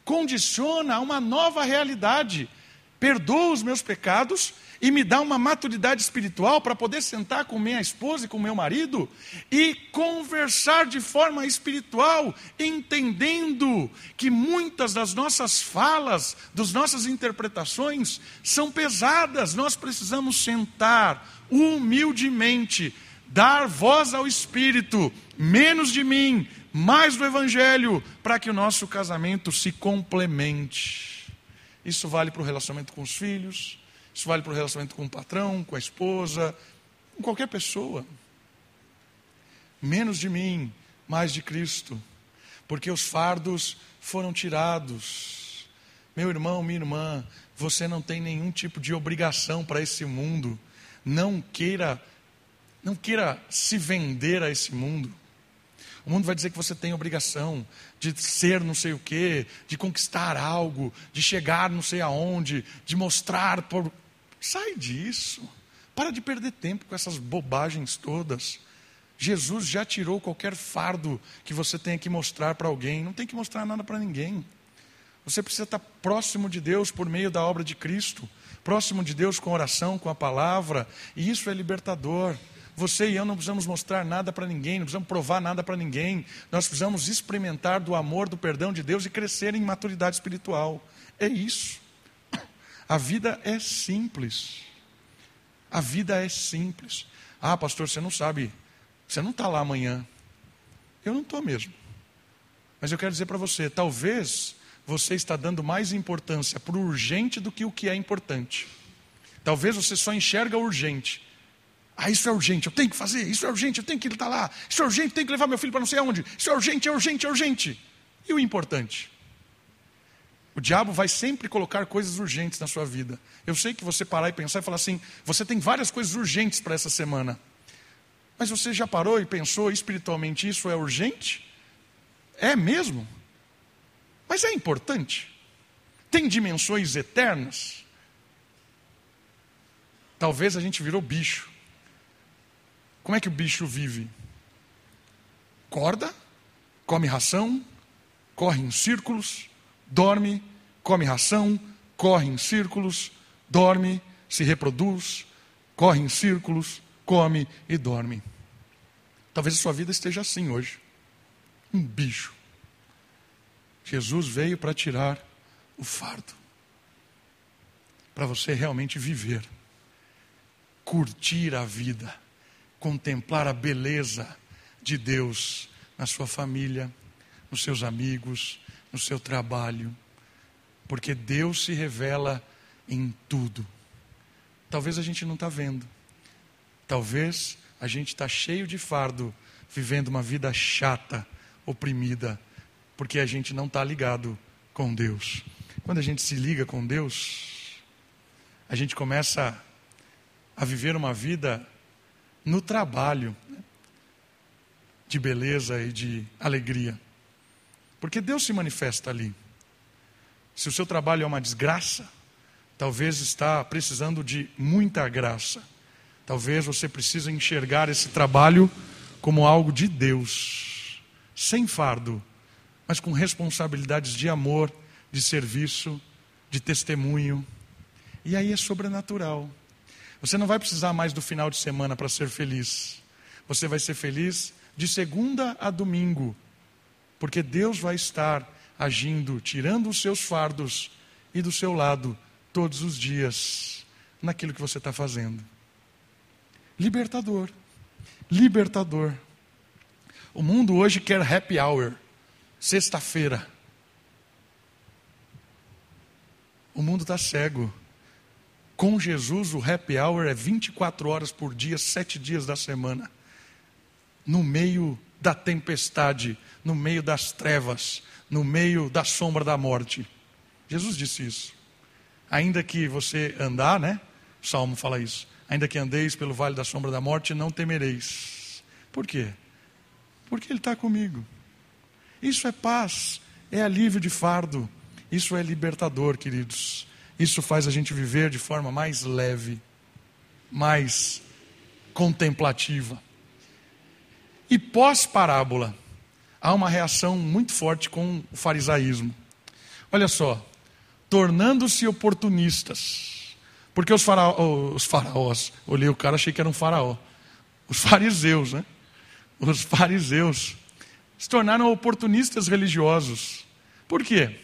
condiciona uma nova realidade perdoa os meus pecados e me dá uma maturidade espiritual para poder sentar com minha esposa e com meu marido e conversar de forma espiritual, entendendo que muitas das nossas falas, das nossas interpretações são pesadas. Nós precisamos sentar humildemente, dar voz ao Espírito, menos de mim, mais do Evangelho, para que o nosso casamento se complemente. Isso vale para o relacionamento com os filhos, isso vale para o relacionamento com o patrão, com a esposa, com qualquer pessoa. Menos de mim, mais de Cristo, porque os fardos foram tirados. Meu irmão, minha irmã, você não tem nenhum tipo de obrigação para esse mundo. Não queira, não queira se vender a esse mundo. O mundo vai dizer que você tem obrigação de ser não sei o quê, de conquistar algo, de chegar não sei aonde, de mostrar por. Sai disso. Para de perder tempo com essas bobagens todas. Jesus já tirou qualquer fardo que você tenha que mostrar para alguém. Não tem que mostrar nada para ninguém. Você precisa estar próximo de Deus por meio da obra de Cristo, próximo de Deus com oração, com a palavra, e isso é libertador. Você e eu não precisamos mostrar nada para ninguém, não precisamos provar nada para ninguém. Nós precisamos experimentar do amor, do perdão de Deus e crescer em maturidade espiritual. É isso. A vida é simples. A vida é simples. Ah, pastor, você não sabe. Você não está lá amanhã. Eu não estou mesmo. Mas eu quero dizer para você: talvez você está dando mais importância para o urgente do que o que é importante. Talvez você só enxerga o urgente ah, isso é urgente, eu tenho que fazer, isso é urgente, eu tenho que estar lá, isso é urgente, tenho que levar meu filho para não sei aonde, isso é urgente, é urgente, é urgente. E o importante? O diabo vai sempre colocar coisas urgentes na sua vida. Eu sei que você parar e pensar e falar assim: você tem várias coisas urgentes para essa semana. Mas você já parou e pensou espiritualmente isso é urgente? É mesmo? Mas é importante? Tem dimensões eternas? Talvez a gente virou bicho. Como é que o bicho vive? Corda, come ração, corre em círculos, dorme, come ração, corre em círculos, dorme, se reproduz, corre em círculos, come e dorme. Talvez a sua vida esteja assim hoje. Um bicho. Jesus veio para tirar o fardo. Para você realmente viver. Curtir a vida contemplar a beleza de Deus na sua família, nos seus amigos, no seu trabalho, porque Deus se revela em tudo. Talvez a gente não está vendo, talvez a gente está cheio de fardo, vivendo uma vida chata, oprimida, porque a gente não está ligado com Deus. Quando a gente se liga com Deus, a gente começa a viver uma vida no trabalho de beleza e de alegria. Porque Deus se manifesta ali. Se o seu trabalho é uma desgraça, talvez está precisando de muita graça. Talvez você precise enxergar esse trabalho como algo de Deus, sem fardo, mas com responsabilidades de amor, de serviço, de testemunho. E aí é sobrenatural. Você não vai precisar mais do final de semana para ser feliz. Você vai ser feliz de segunda a domingo, porque Deus vai estar agindo, tirando os seus fardos e do seu lado todos os dias naquilo que você está fazendo. Libertador, libertador. O mundo hoje quer happy hour, sexta-feira. O mundo está cego. Com Jesus, o happy hour é 24 horas por dia, sete dias da semana. No meio da tempestade, no meio das trevas, no meio da sombra da morte. Jesus disse isso. Ainda que você andar, né? O Salmo fala isso. Ainda que andeis pelo vale da sombra da morte, não temereis. Por quê? Porque Ele está comigo. Isso é paz, é alívio de fardo, isso é libertador, queridos. Isso faz a gente viver de forma mais leve, mais contemplativa. E pós-parábola, há uma reação muito forte com o farisaísmo. Olha só, tornando-se oportunistas. Porque os, os faraós, olhei o cara, achei que era um faraó. Os fariseus, né? Os fariseus se tornaram oportunistas religiosos. Por quê?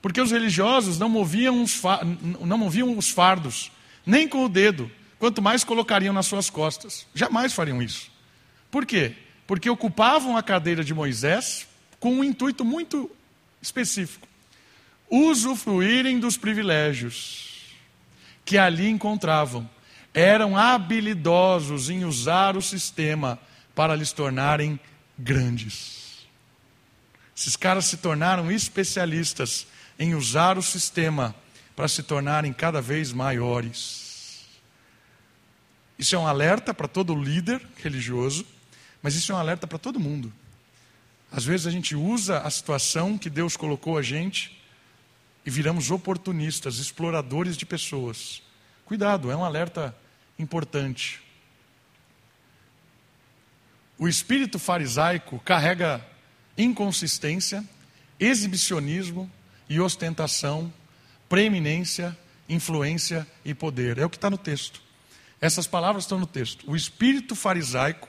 Porque os religiosos não moviam os, não moviam os fardos, nem com o dedo, quanto mais colocariam nas suas costas. Jamais fariam isso. Por quê? Porque ocupavam a cadeira de Moisés com um intuito muito específico: usufruírem dos privilégios que ali encontravam. Eram habilidosos em usar o sistema para lhes tornarem grandes. Esses caras se tornaram especialistas em usar o sistema para se tornarem cada vez maiores. Isso é um alerta para todo líder religioso, mas isso é um alerta para todo mundo. Às vezes a gente usa a situação que Deus colocou a gente e viramos oportunistas, exploradores de pessoas. Cuidado, é um alerta importante. O espírito farisaico carrega inconsistência, exibicionismo, e ostentação, preeminência, influência e poder. É o que está no texto. Essas palavras estão no texto. O espírito farisaico,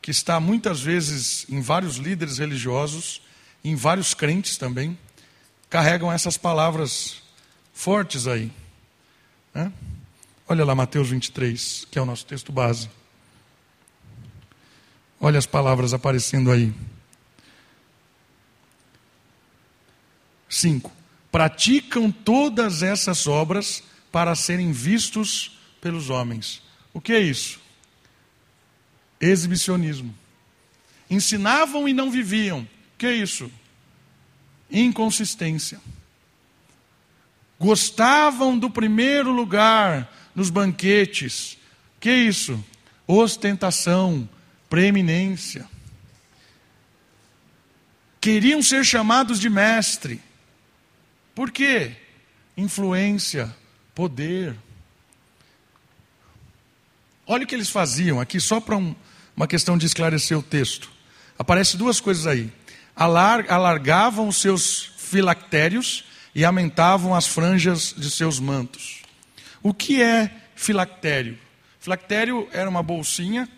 que está muitas vezes em vários líderes religiosos, em vários crentes também, carregam essas palavras fortes aí. Né? Olha lá Mateus 23, que é o nosso texto base. Olha as palavras aparecendo aí. 5. Praticam todas essas obras para serem vistos pelos homens. O que é isso? Exibicionismo. Ensinavam e não viviam. O que é isso? Inconsistência. Gostavam do primeiro lugar nos banquetes. O que é isso? Ostentação, preeminência. Queriam ser chamados de mestre por quê? Influência, poder. Olha o que eles faziam aqui, só para um, uma questão de esclarecer o texto. Aparece duas coisas aí. Alar, alargavam os seus filactérios e aumentavam as franjas de seus mantos. O que é filactério? Filactério era uma bolsinha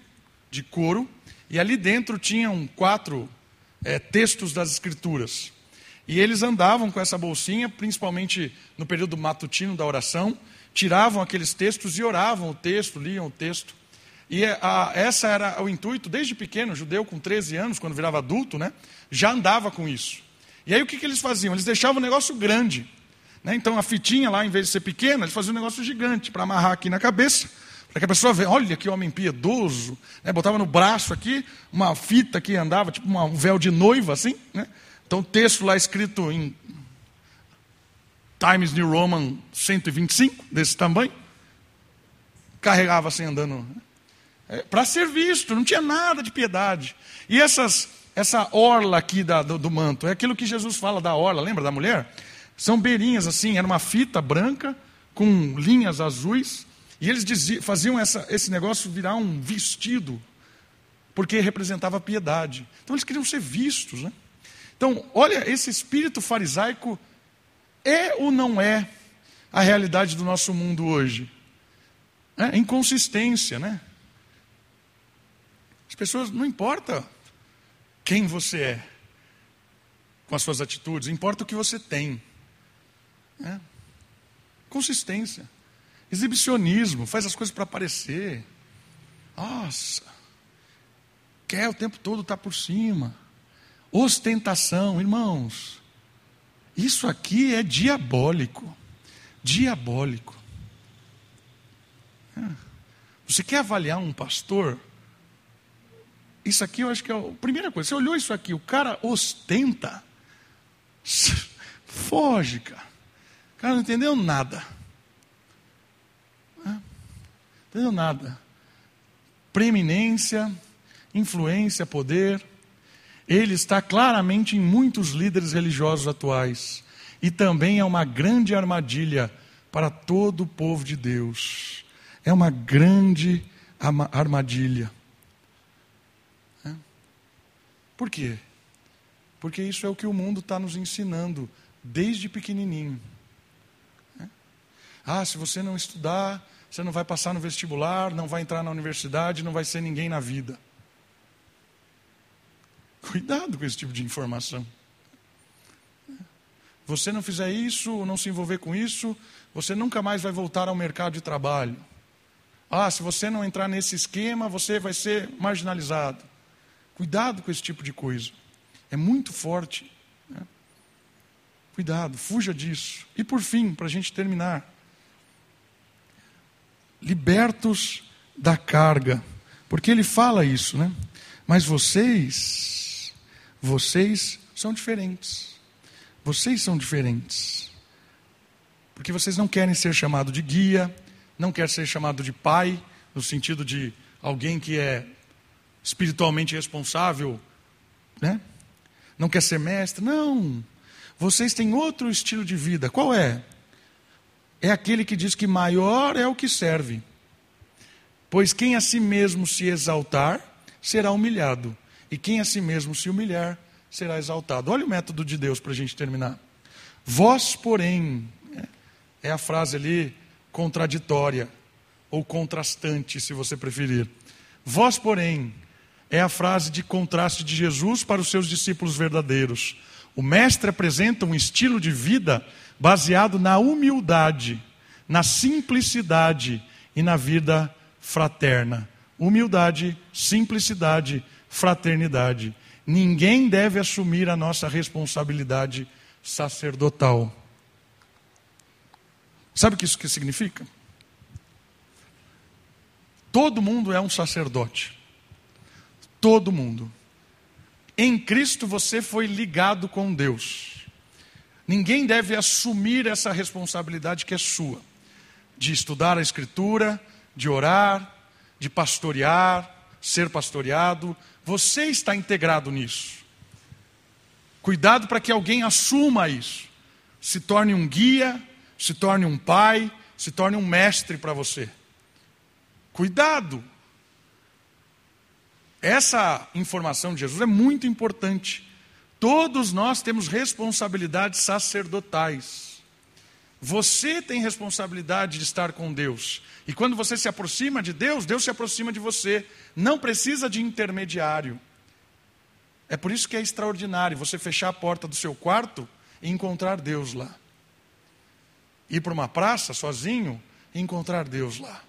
de couro e ali dentro tinham quatro é, textos das Escrituras. E eles andavam com essa bolsinha, principalmente no período matutino da oração, tiravam aqueles textos e oravam o texto, liam o texto. E a, essa era o intuito, desde pequeno, judeu com 13 anos, quando virava adulto, né, já andava com isso. E aí o que, que eles faziam? Eles deixavam o negócio grande. Né? Então a fitinha lá, em vez de ser pequena, eles faziam um negócio gigante para amarrar aqui na cabeça, para que a pessoa veja, olha que homem piedoso. Né? Botava no braço aqui uma fita que andava, tipo uma, um véu de noiva, assim, né? Então, texto lá escrito em Times New Roman 125, desse tamanho, carregava assim andando. Né? é, para ser visto, não tinha nada de piedade. E essas, essa orla aqui da, do, do, manto, é aquilo que Jesus fala da orla, lembra da mulher? São beirinhas assim, era uma fita branca com linhas azuis, e eles diziam, faziam essa, esse negócio virar um vestido, porque representava piedade. Então eles queriam ser vistos. Né? Então, olha, esse espírito farisaico é ou não é a realidade do nosso mundo hoje? É inconsistência, né? As pessoas, não importa quem você é com as suas atitudes, importa o que você tem. É. Consistência. Exibicionismo, faz as coisas para aparecer. Nossa, quer o tempo todo estar tá por cima. Ostentação, irmãos. Isso aqui é diabólico. Diabólico. É. Você quer avaliar um pastor? Isso aqui eu acho que é a primeira coisa. Você olhou isso aqui, o cara ostenta. Foge, cara. O cara não entendeu nada. Não entendeu nada. Preeminência, influência, poder. Ele está claramente em muitos líderes religiosos atuais. E também é uma grande armadilha para todo o povo de Deus. É uma grande armadilha. Por quê? Porque isso é o que o mundo está nos ensinando desde pequenininho. Ah, se você não estudar, você não vai passar no vestibular, não vai entrar na universidade, não vai ser ninguém na vida. Cuidado com esse tipo de informação. Você não fizer isso, não se envolver com isso, você nunca mais vai voltar ao mercado de trabalho. Ah, se você não entrar nesse esquema, você vai ser marginalizado. Cuidado com esse tipo de coisa. É muito forte. Né? Cuidado, fuja disso. E por fim, para a gente terminar, libertos da carga. Porque ele fala isso, né? Mas vocês, vocês são diferentes. Vocês são diferentes. Porque vocês não querem ser chamado de guia, não querem ser chamado de pai, no sentido de alguém que é espiritualmente responsável, né? Não quer ser mestre? Não. Vocês têm outro estilo de vida. Qual é? É aquele que diz que maior é o que serve. Pois quem a si mesmo se exaltar, será humilhado. E quem a si mesmo se humilhar, será exaltado. Olha o método de Deus para a gente terminar. Vós, porém, é a frase ali contraditória, ou contrastante, se você preferir. Vós, porém, é a frase de contraste de Jesus para os seus discípulos verdadeiros. O Mestre apresenta um estilo de vida baseado na humildade, na simplicidade e na vida fraterna. Humildade, simplicidade, fraternidade. Ninguém deve assumir a nossa responsabilidade sacerdotal. Sabe o que isso significa? Todo mundo é um sacerdote. Todo mundo. Em Cristo você foi ligado com Deus. Ninguém deve assumir essa responsabilidade que é sua, de estudar a Escritura, de orar, de pastorear, ser pastoreado. Você está integrado nisso. Cuidado para que alguém assuma isso, se torne um guia, se torne um pai, se torne um mestre para você. Cuidado, essa informação de Jesus é muito importante. Todos nós temos responsabilidades sacerdotais. Você tem responsabilidade de estar com Deus. E quando você se aproxima de Deus, Deus se aproxima de você. Não precisa de intermediário. É por isso que é extraordinário você fechar a porta do seu quarto e encontrar Deus lá. Ir para uma praça sozinho e encontrar Deus lá.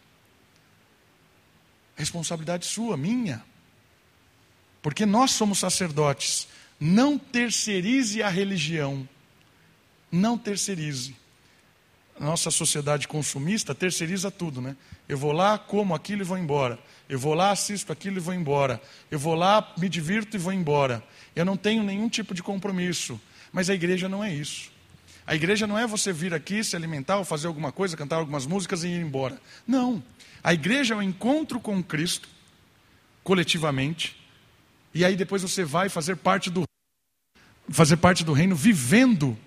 Responsabilidade sua, minha. Porque nós somos sacerdotes. Não terceirize a religião. Não terceirize. Nossa sociedade consumista terceiriza tudo, né? Eu vou lá, como aquilo e vou embora. Eu vou lá, assisto aquilo e vou embora. Eu vou lá, me divirto e vou embora. Eu não tenho nenhum tipo de compromisso. Mas a igreja não é isso. A igreja não é você vir aqui, se alimentar ou fazer alguma coisa, cantar algumas músicas e ir embora. Não. A igreja é o encontro com Cristo coletivamente, e aí depois você vai fazer parte do fazer parte do reino vivendo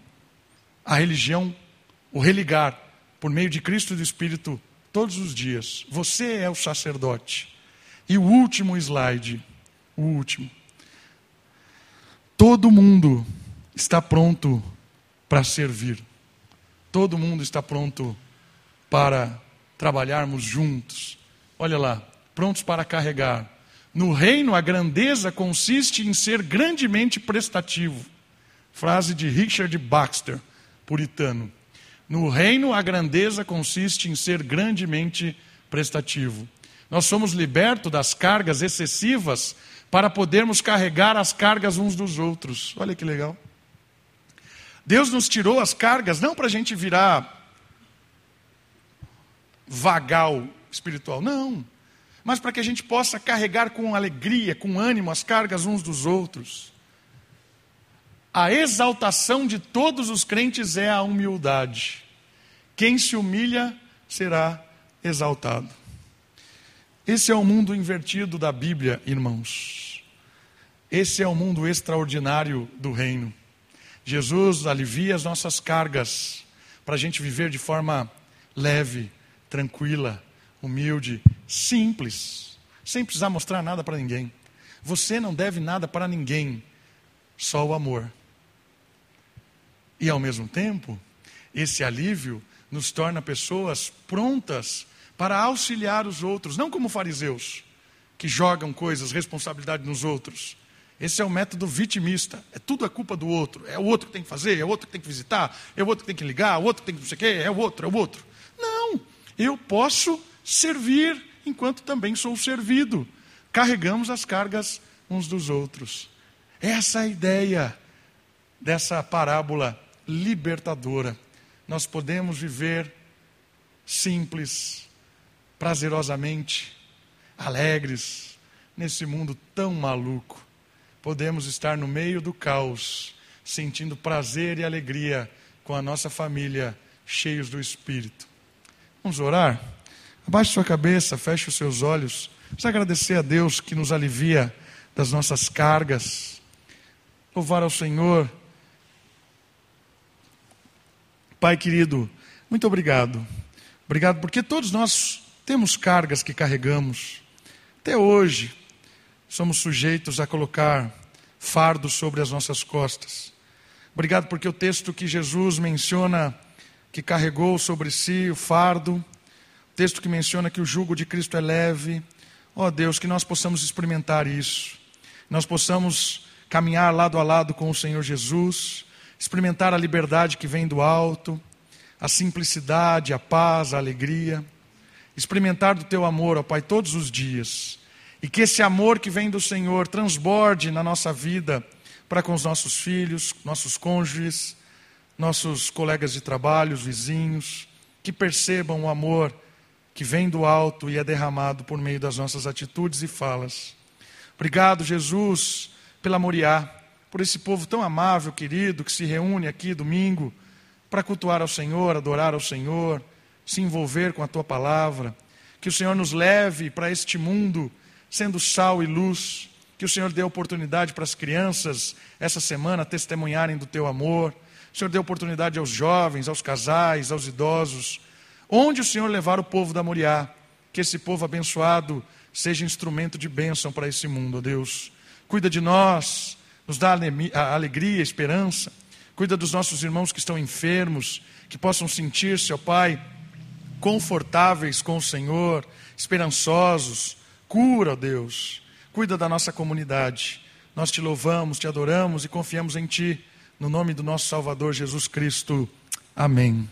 a religião, o religar por meio de Cristo e do Espírito todos os dias. Você é o sacerdote. E o último slide, o último. Todo mundo está pronto para servir. Todo mundo está pronto para trabalharmos juntos. Olha lá, prontos para carregar. No reino, a grandeza consiste em ser grandemente prestativo. Frase de Richard Baxter, puritano. No reino, a grandeza consiste em ser grandemente prestativo. Nós somos libertos das cargas excessivas para podermos carregar as cargas uns dos outros. Olha que legal. Deus nos tirou as cargas não para a gente virar vagal espiritual, não. Mas para que a gente possa carregar com alegria, com ânimo as cargas uns dos outros. A exaltação de todos os crentes é a humildade. Quem se humilha será exaltado. Esse é o mundo invertido da Bíblia, irmãos. Esse é o mundo extraordinário do reino. Jesus alivia as nossas cargas para a gente viver de forma leve, tranquila, humilde, simples, sem precisar mostrar nada para ninguém. Você não deve nada para ninguém, só o amor. E ao mesmo tempo, esse alívio nos torna pessoas prontas para auxiliar os outros, não como fariseus, que jogam coisas, responsabilidade nos outros. Esse é o método vitimista. É tudo a culpa do outro. É o outro que tem que fazer, é o outro que tem que visitar, é o outro que tem que ligar, é o outro que tem que não sei o quê, é o outro, é o outro. Não, eu posso servir enquanto também sou servido. Carregamos as cargas uns dos outros. Essa é a ideia dessa parábola libertadora. Nós podemos viver simples, prazerosamente, alegres, nesse mundo tão maluco. Podemos estar no meio do caos, sentindo prazer e alegria com a nossa família, cheios do Espírito. Vamos orar? Abaixe sua cabeça, feche os seus olhos. Vamos agradecer a Deus que nos alivia das nossas cargas. Louvar ao Senhor Pai querido, muito obrigado. Obrigado porque todos nós temos cargas que carregamos. Até hoje, somos sujeitos a colocar fardos sobre as nossas costas. Obrigado porque o texto que Jesus menciona que carregou sobre si o fardo, o texto que menciona que o jugo de Cristo é leve. Ó oh, Deus, que nós possamos experimentar isso. Nós possamos caminhar lado a lado com o Senhor Jesus experimentar a liberdade que vem do alto, a simplicidade, a paz, a alegria, experimentar do teu amor, ó Pai, todos os dias. E que esse amor que vem do Senhor transborde na nossa vida para com os nossos filhos, nossos cônjuges, nossos colegas de trabalho, os vizinhos, que percebam o amor que vem do alto e é derramado por meio das nossas atitudes e falas. Obrigado, Jesus, pela Moriá por esse povo tão amável, querido, que se reúne aqui domingo para cultuar ao Senhor, adorar ao Senhor, se envolver com a tua palavra. Que o Senhor nos leve para este mundo sendo sal e luz. Que o Senhor dê oportunidade para as crianças essa semana testemunharem do teu amor. O Senhor dê oportunidade aos jovens, aos casais, aos idosos. Onde o Senhor levar o povo da Moriá, que esse povo abençoado seja instrumento de bênção para esse mundo, ó Deus. Cuida de nós, nos dá alegria, esperança. Cuida dos nossos irmãos que estão enfermos, que possam sentir-se, ó Pai, confortáveis com o Senhor, esperançosos. Cura, ó Deus. Cuida da nossa comunidade. Nós te louvamos, te adoramos e confiamos em Ti. No nome do nosso Salvador Jesus Cristo. Amém.